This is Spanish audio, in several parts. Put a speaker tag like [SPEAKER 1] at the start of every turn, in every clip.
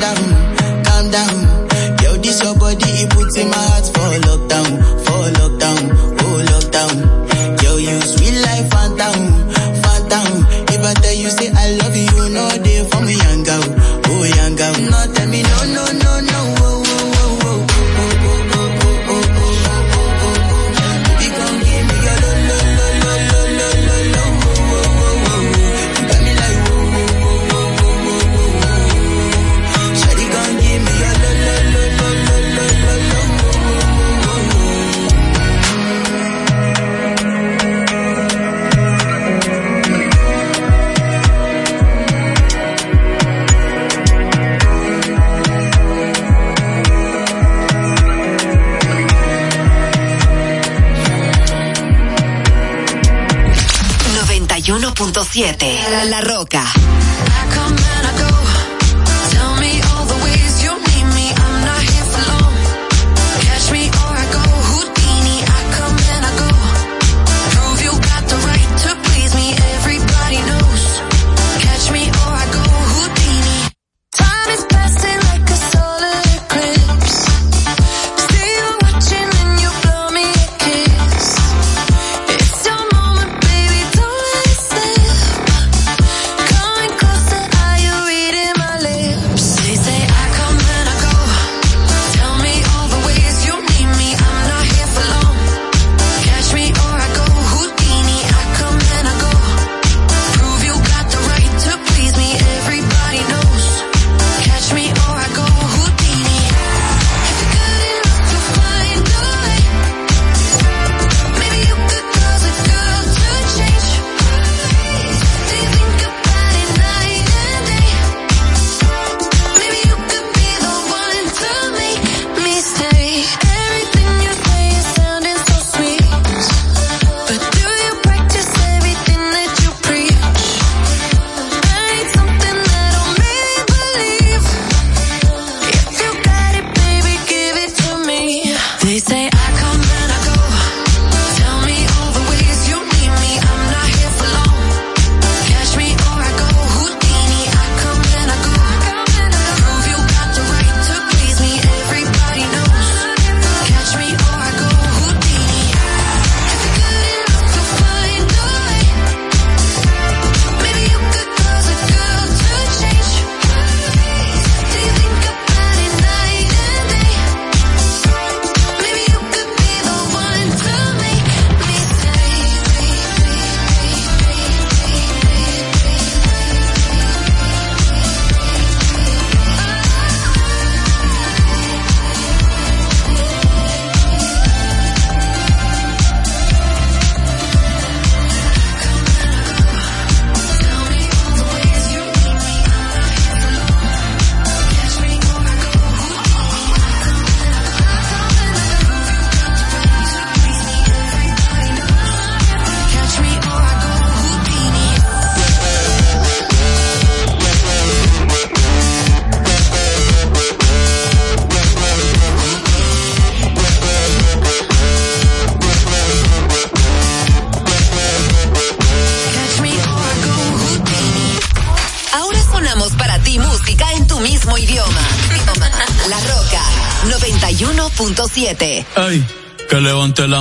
[SPEAKER 1] calm down, calm down. Yo, this your body.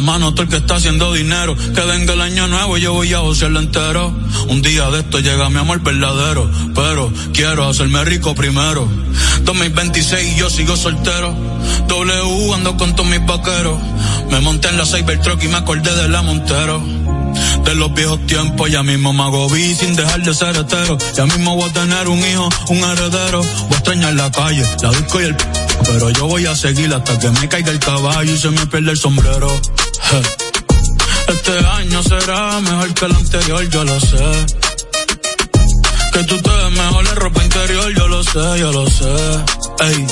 [SPEAKER 2] mano todo el que está haciendo dinero. Que venga el año nuevo y yo voy a josearlo entero. Un día de esto llega mi amor verdadero, pero quiero hacerme rico primero. 2026 y yo sigo soltero. W ando con todos mis vaqueros. Me monté en la Cybertruck y me acordé de la Montero. De los viejos tiempos, ya mismo me hago vi sin dejar de ser hetero. Ya mismo voy a tener un hijo, un heredero. Voy a extrañar la calle, la disco y el... p. Pero yo voy a seguir hasta que me caiga el caballo y se me pierda el sombrero. Este año será mejor que el anterior, yo lo sé. Que tú te ves mejor en ropa interior, yo lo sé, yo lo sé. Ey,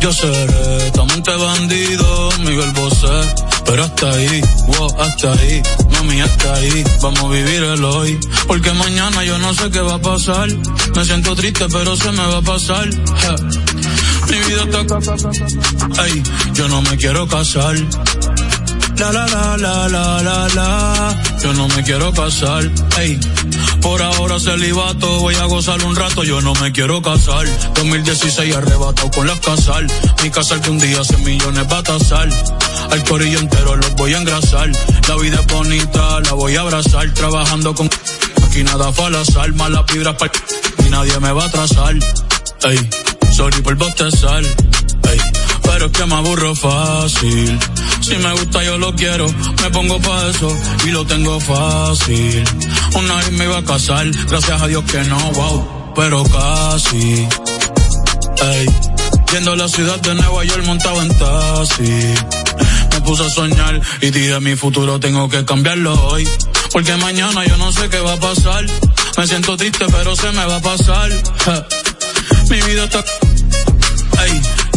[SPEAKER 2] yo seré tamante bandido, Miguel Bosé. Pero hasta ahí, wow, hasta ahí, mami, hasta ahí, vamos a vivir el hoy. Porque mañana yo no sé qué va a pasar. Me siento triste, pero se me va a pasar. Mi vida está... Ey, yo no me quiero casar la la la la la la la. Yo no me quiero casar. Ey. Por ahora celibato, voy a gozar un rato, yo no me quiero casar. 2016 arrebatado con las casal. Mi casal que un día hace millones va a tasar. Al corillo entero los voy a engrasar. La vida es bonita, la voy a abrazar. Trabajando con aquí nada fue al azar. Malas vibras para y nadie me va a atrasar. Ey, sorry por bostezar. Pero es que me aburro fácil. Si me gusta yo lo quiero, me pongo pa' eso y lo tengo fácil. Una vez me iba a casar, gracias a Dios que no, wow, pero casi. Ey, yendo la ciudad de Nueva York montado en taxi. Me puse a soñar y dije mi futuro tengo que cambiarlo hoy. Porque mañana yo no sé qué va a pasar. Me siento triste pero se me va a pasar. Mi vida está...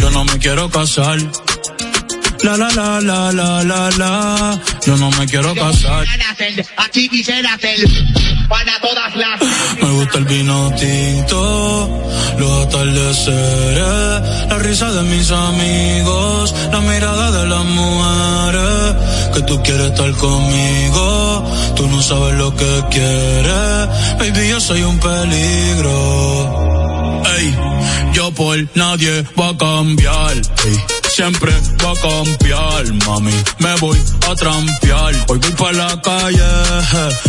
[SPEAKER 2] yo no me quiero casar. La la la la la la la. Yo no me quiero casar.
[SPEAKER 3] Aquí quisiera hacer para todas las.
[SPEAKER 2] Me gusta el vino tinto, los atardeceres, la risa de mis amigos, la mirada de las mujeres. Que tú quieres estar conmigo, tú no sabes lo que quieres. Baby, yo soy un peligro. Ey, por nadie va a cambiar. Siempre va a cambiar, mami. Me voy a trampear. Hoy voy para la calle,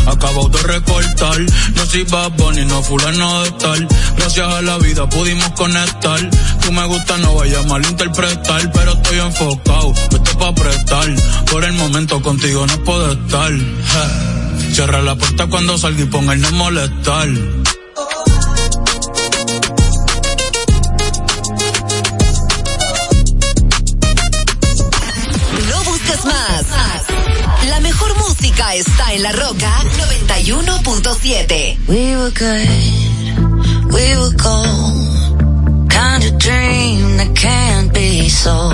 [SPEAKER 2] acabo de recortar. No soy Bad Bunny, no fulano de tal. Gracias a la vida pudimos conectar. Tú me gusta, no vayas a malinterpretar, pero estoy enfocado. Esto pa' prestar. Por el momento contigo no puedo estar. Cierra la puerta cuando salga y ponga el no molestar.
[SPEAKER 4] Está en la roca 91.7.
[SPEAKER 5] We were good, we were gold. Kind of dream that can't be sold.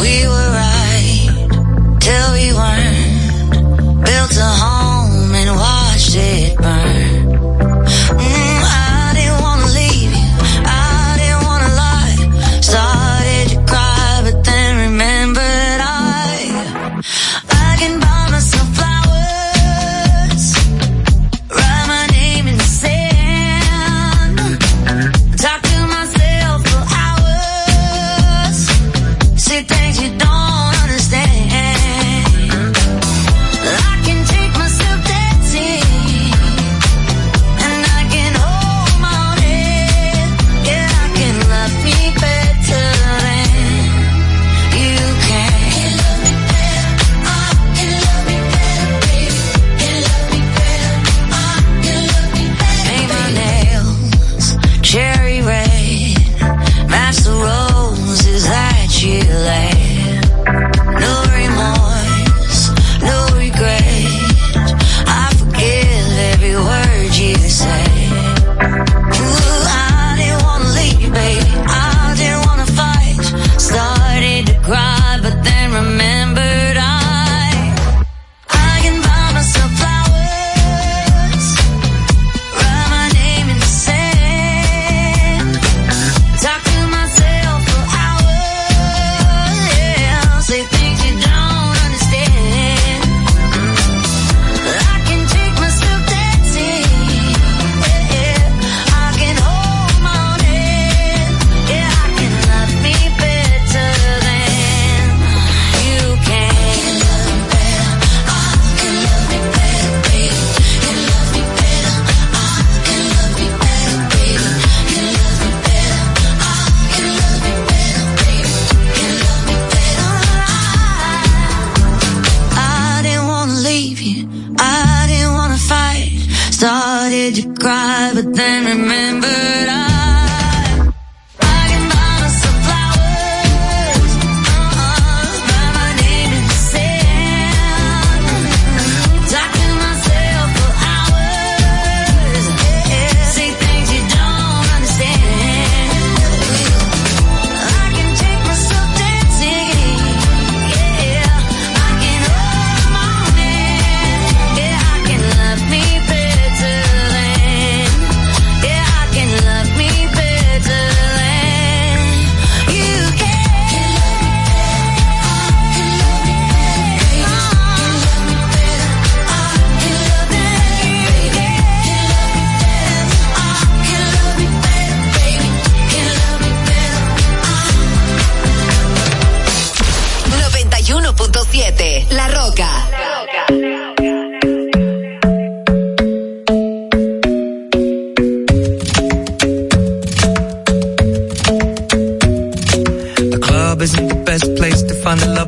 [SPEAKER 5] We were right till we weren't.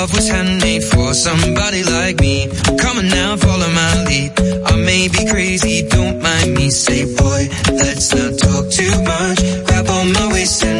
[SPEAKER 6] Love was handmade for somebody like me. Come on now, follow my lead. I may be crazy, don't mind me. Say, boy, let's not talk too much. Grab on my waist and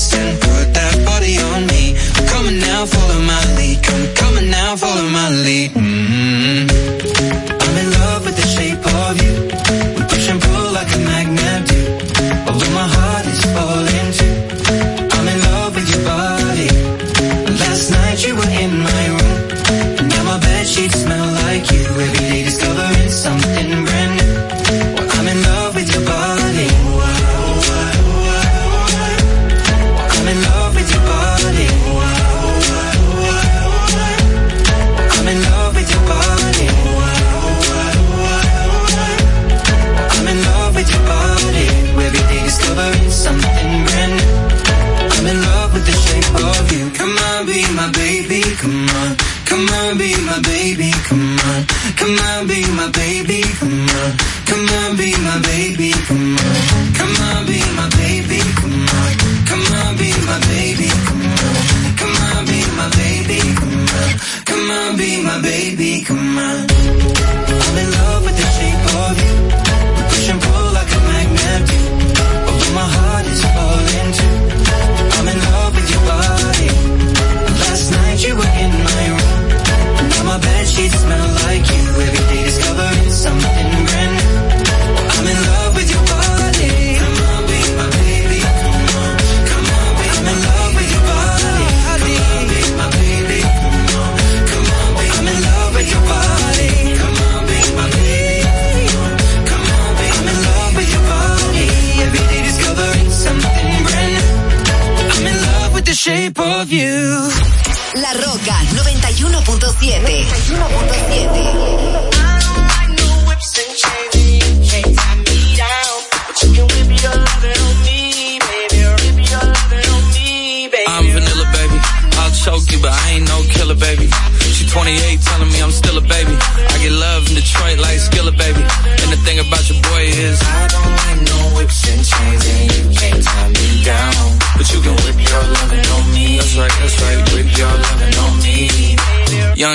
[SPEAKER 6] Waist put that body on me. Come on now, follow my lead. Come, on now, follow my lead.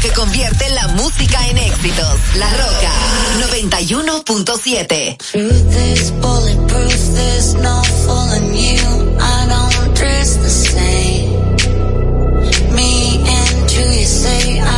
[SPEAKER 7] Que convierte la música en éxitos. La Roca 91.7.
[SPEAKER 5] Truth is bulletproof, there's no fooling you. I don't dress the same. Me and who you say I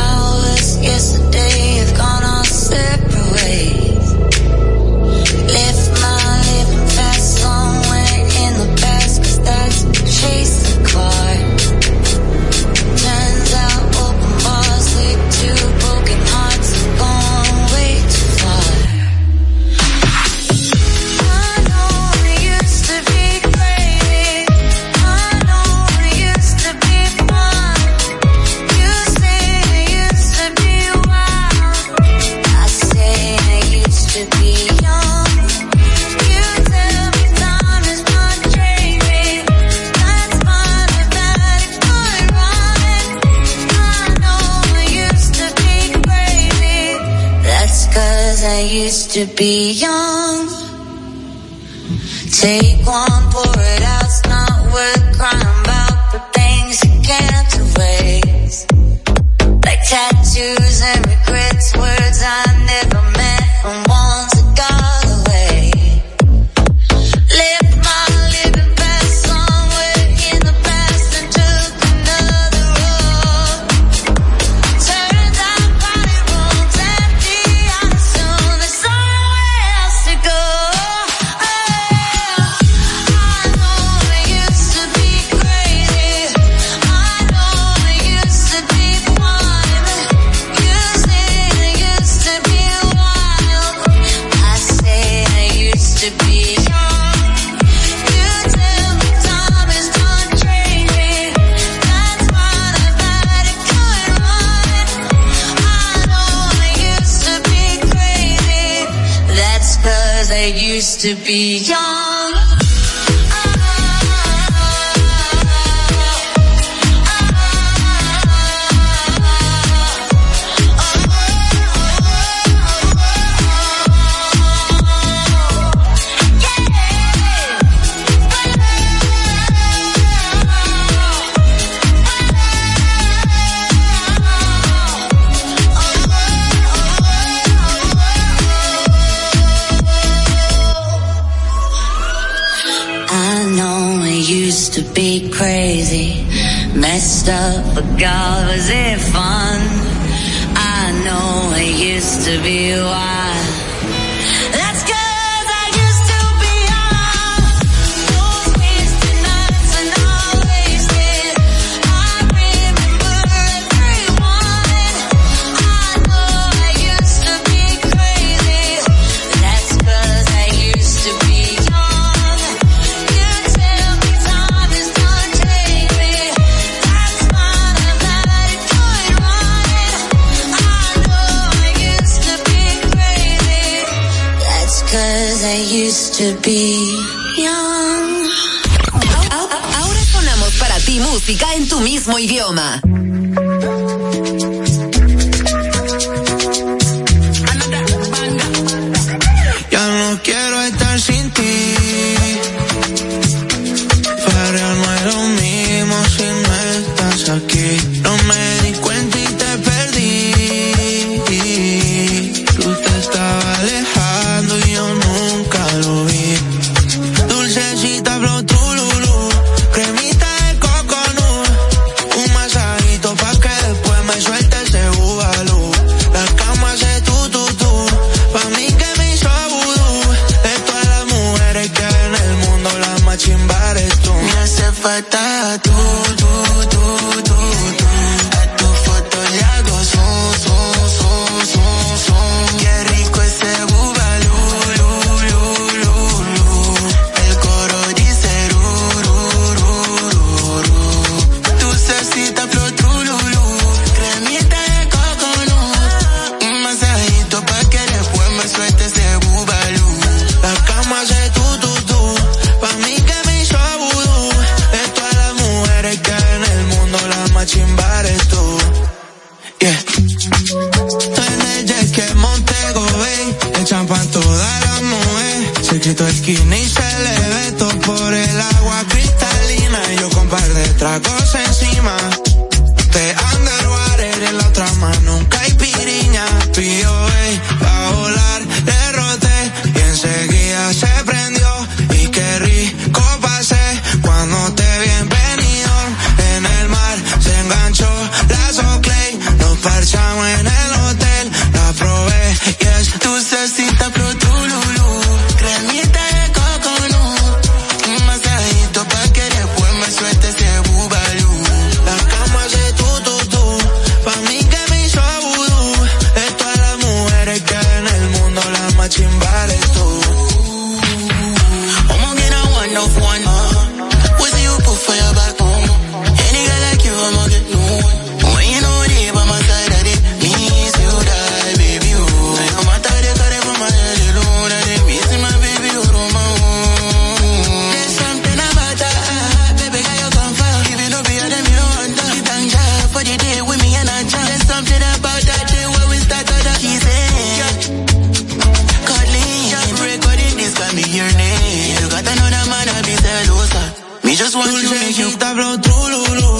[SPEAKER 5] to be young. Take one, pour used to be young.
[SPEAKER 7] Música en tu mismo idioma.
[SPEAKER 8] Just want to make you
[SPEAKER 5] Dulcecita flow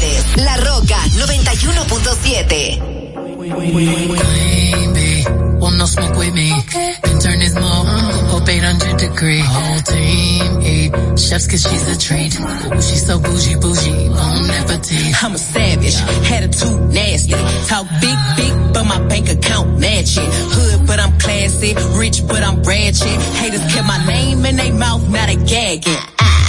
[SPEAKER 4] prefieres. La Roca 91.7.
[SPEAKER 9] Baby, want no smoke with me. Then turn this mug uh-huh. up 800 degree. Whole team eat eh. chefs cause she's a treat. Ooh, she's so bougie, bougie, bon appetit.
[SPEAKER 10] I'm a savage, attitude nasty. Talk big, big, but my bank account match it. Hood, but I'm classy. Rich, but I'm ratchet. Haters kept my name in their mouth, now they gagging.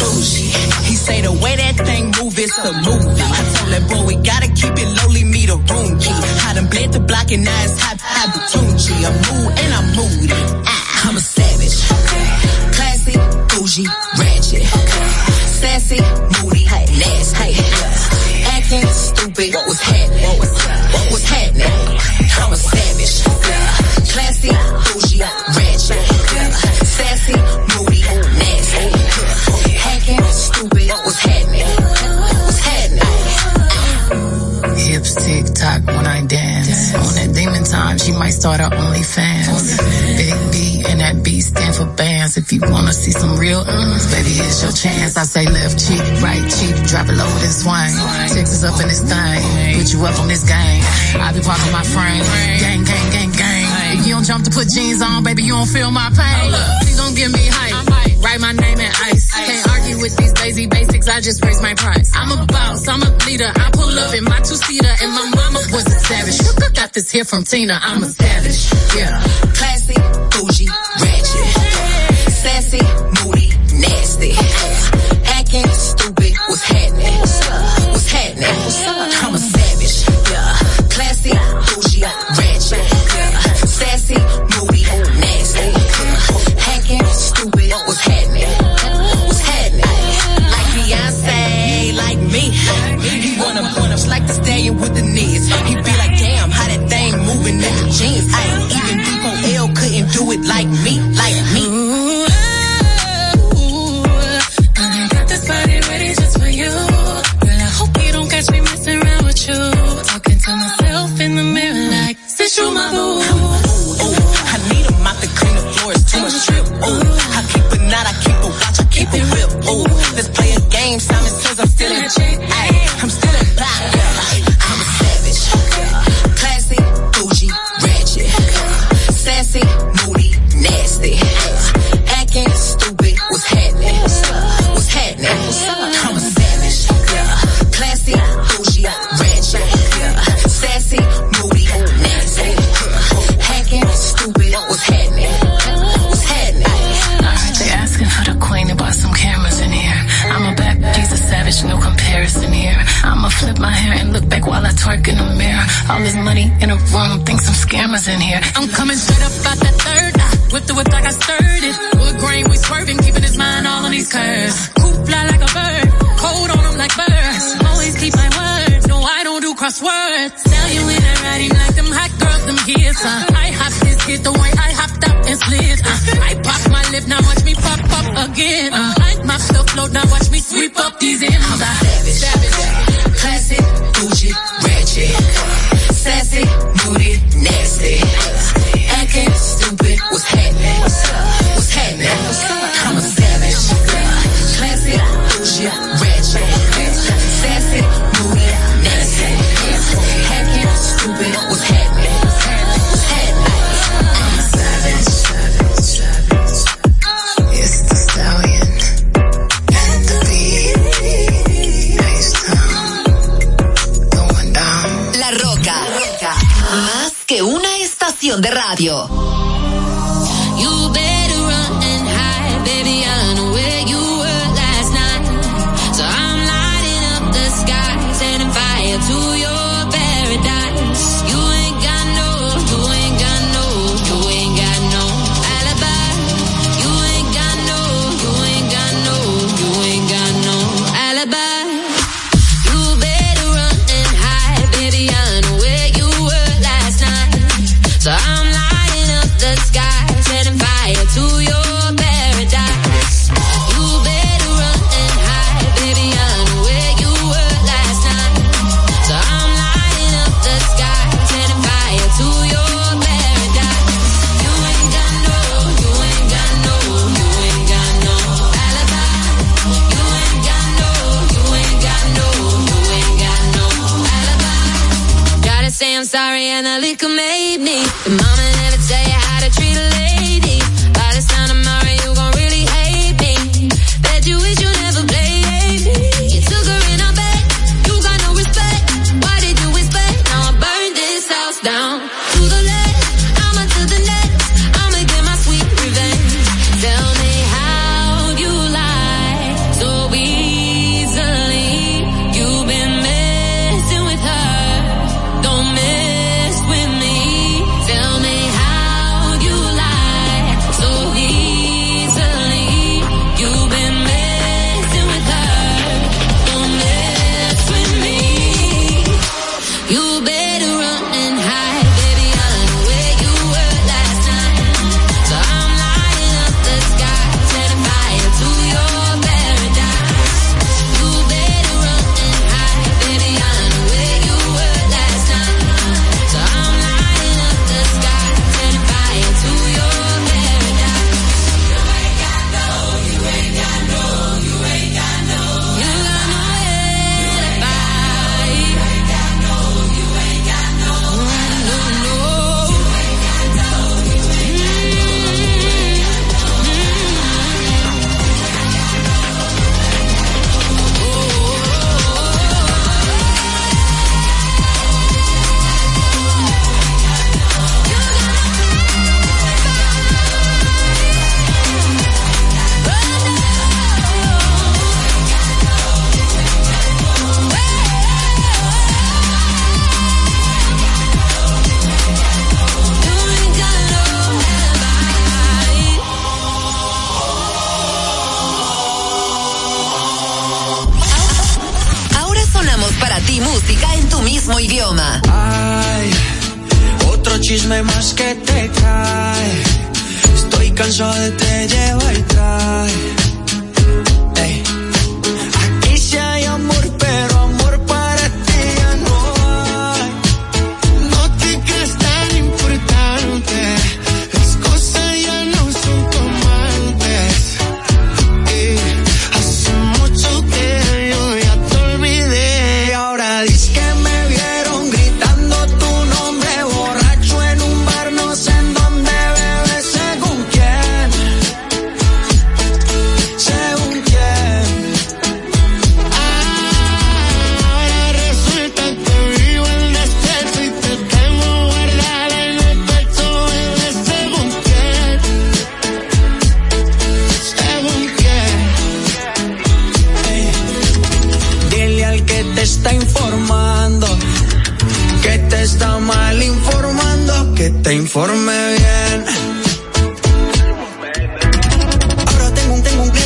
[SPEAKER 10] Bougie. He say the way that thing move, it's a movie. I told that boy we gotta keep it lowly, me the room key. I done bled the block and now it's hot, hot Batunchi. I'm mood and I'm moody. Ah, I'm a savage. Classy, bougie, ratchet. Sassy, moody, nasty. Acting stupid, was
[SPEAKER 9] start her OnlyFans. Big B and that B stand for bands. If you wanna see some real uns, baby, it's your chance. I say left cheek, right cheek, drop it low and swing. Texas up in this thing, put you up on this game. I be parking my frame, gang, gang, gang, gang. If you don't jump to put jeans on, baby, you don't feel my pain. Please don't give me hype. Write my name in ice. Can't argue with these lazy basics. I just raise my price. I'm a boss. I'm a leader. I pull up in my two seater, and my mama was a savage. Look, I Got this here from Tina. I'm a savage. Yeah.
[SPEAKER 10] Classy, bougie, ratchet. Sassy, moody, nasty.
[SPEAKER 5] estación de radio.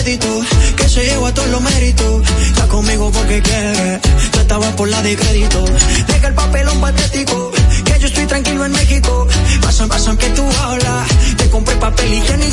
[SPEAKER 5] crédito, que se lleva todos los méritos. Está conmigo porque quiere, yo estaba por la de crédito. Deja el papelón patético, que yo estoy tranquilo en México. Pasan, pasan que tú hablas, te compré papel higiénico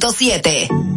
[SPEAKER 11] 91.7.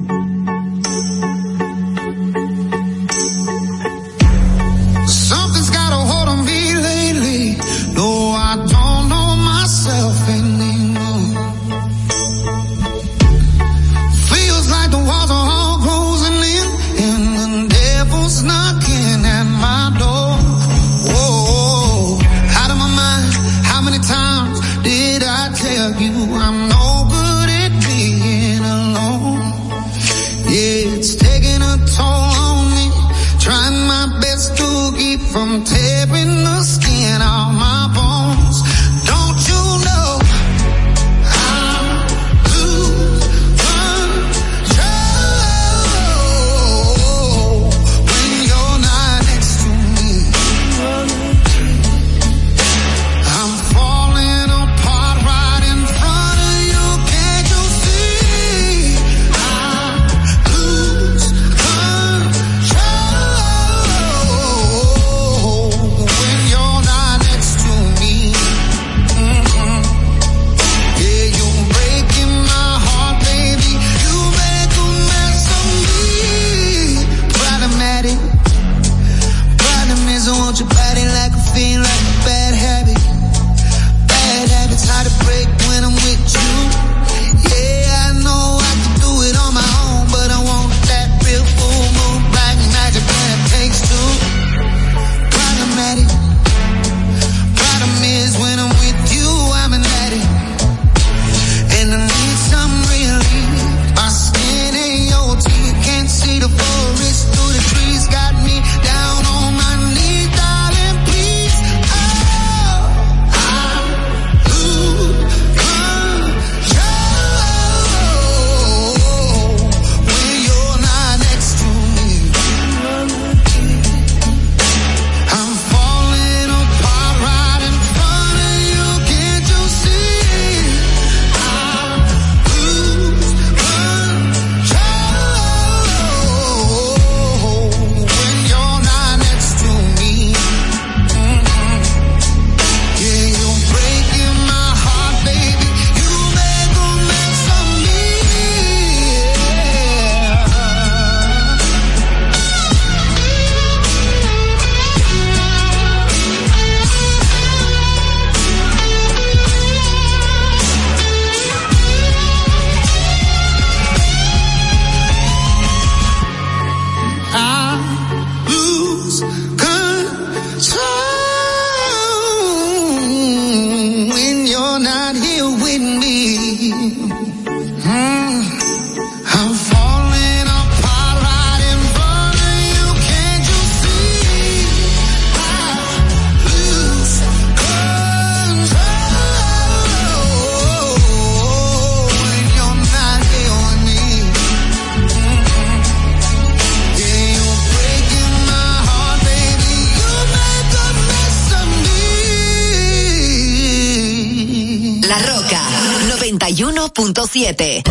[SPEAKER 4] 91.7.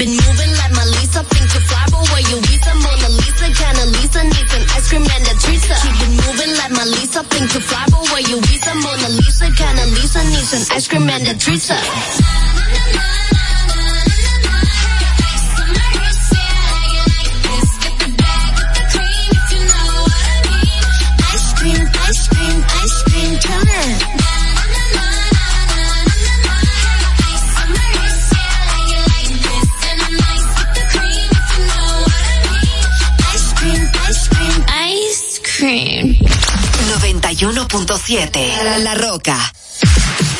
[SPEAKER 12] been
[SPEAKER 5] moving like Melissa. Think you fly, but where you Lisa? Mona Lisa, kinda Lisa needs an ice cream and a treat. She been moving like Melissa. Think you fly, but where you Lisa? Mona Lisa, kinda Lisa needs an ice cream and a treat.
[SPEAKER 4] 101.7. La Roca.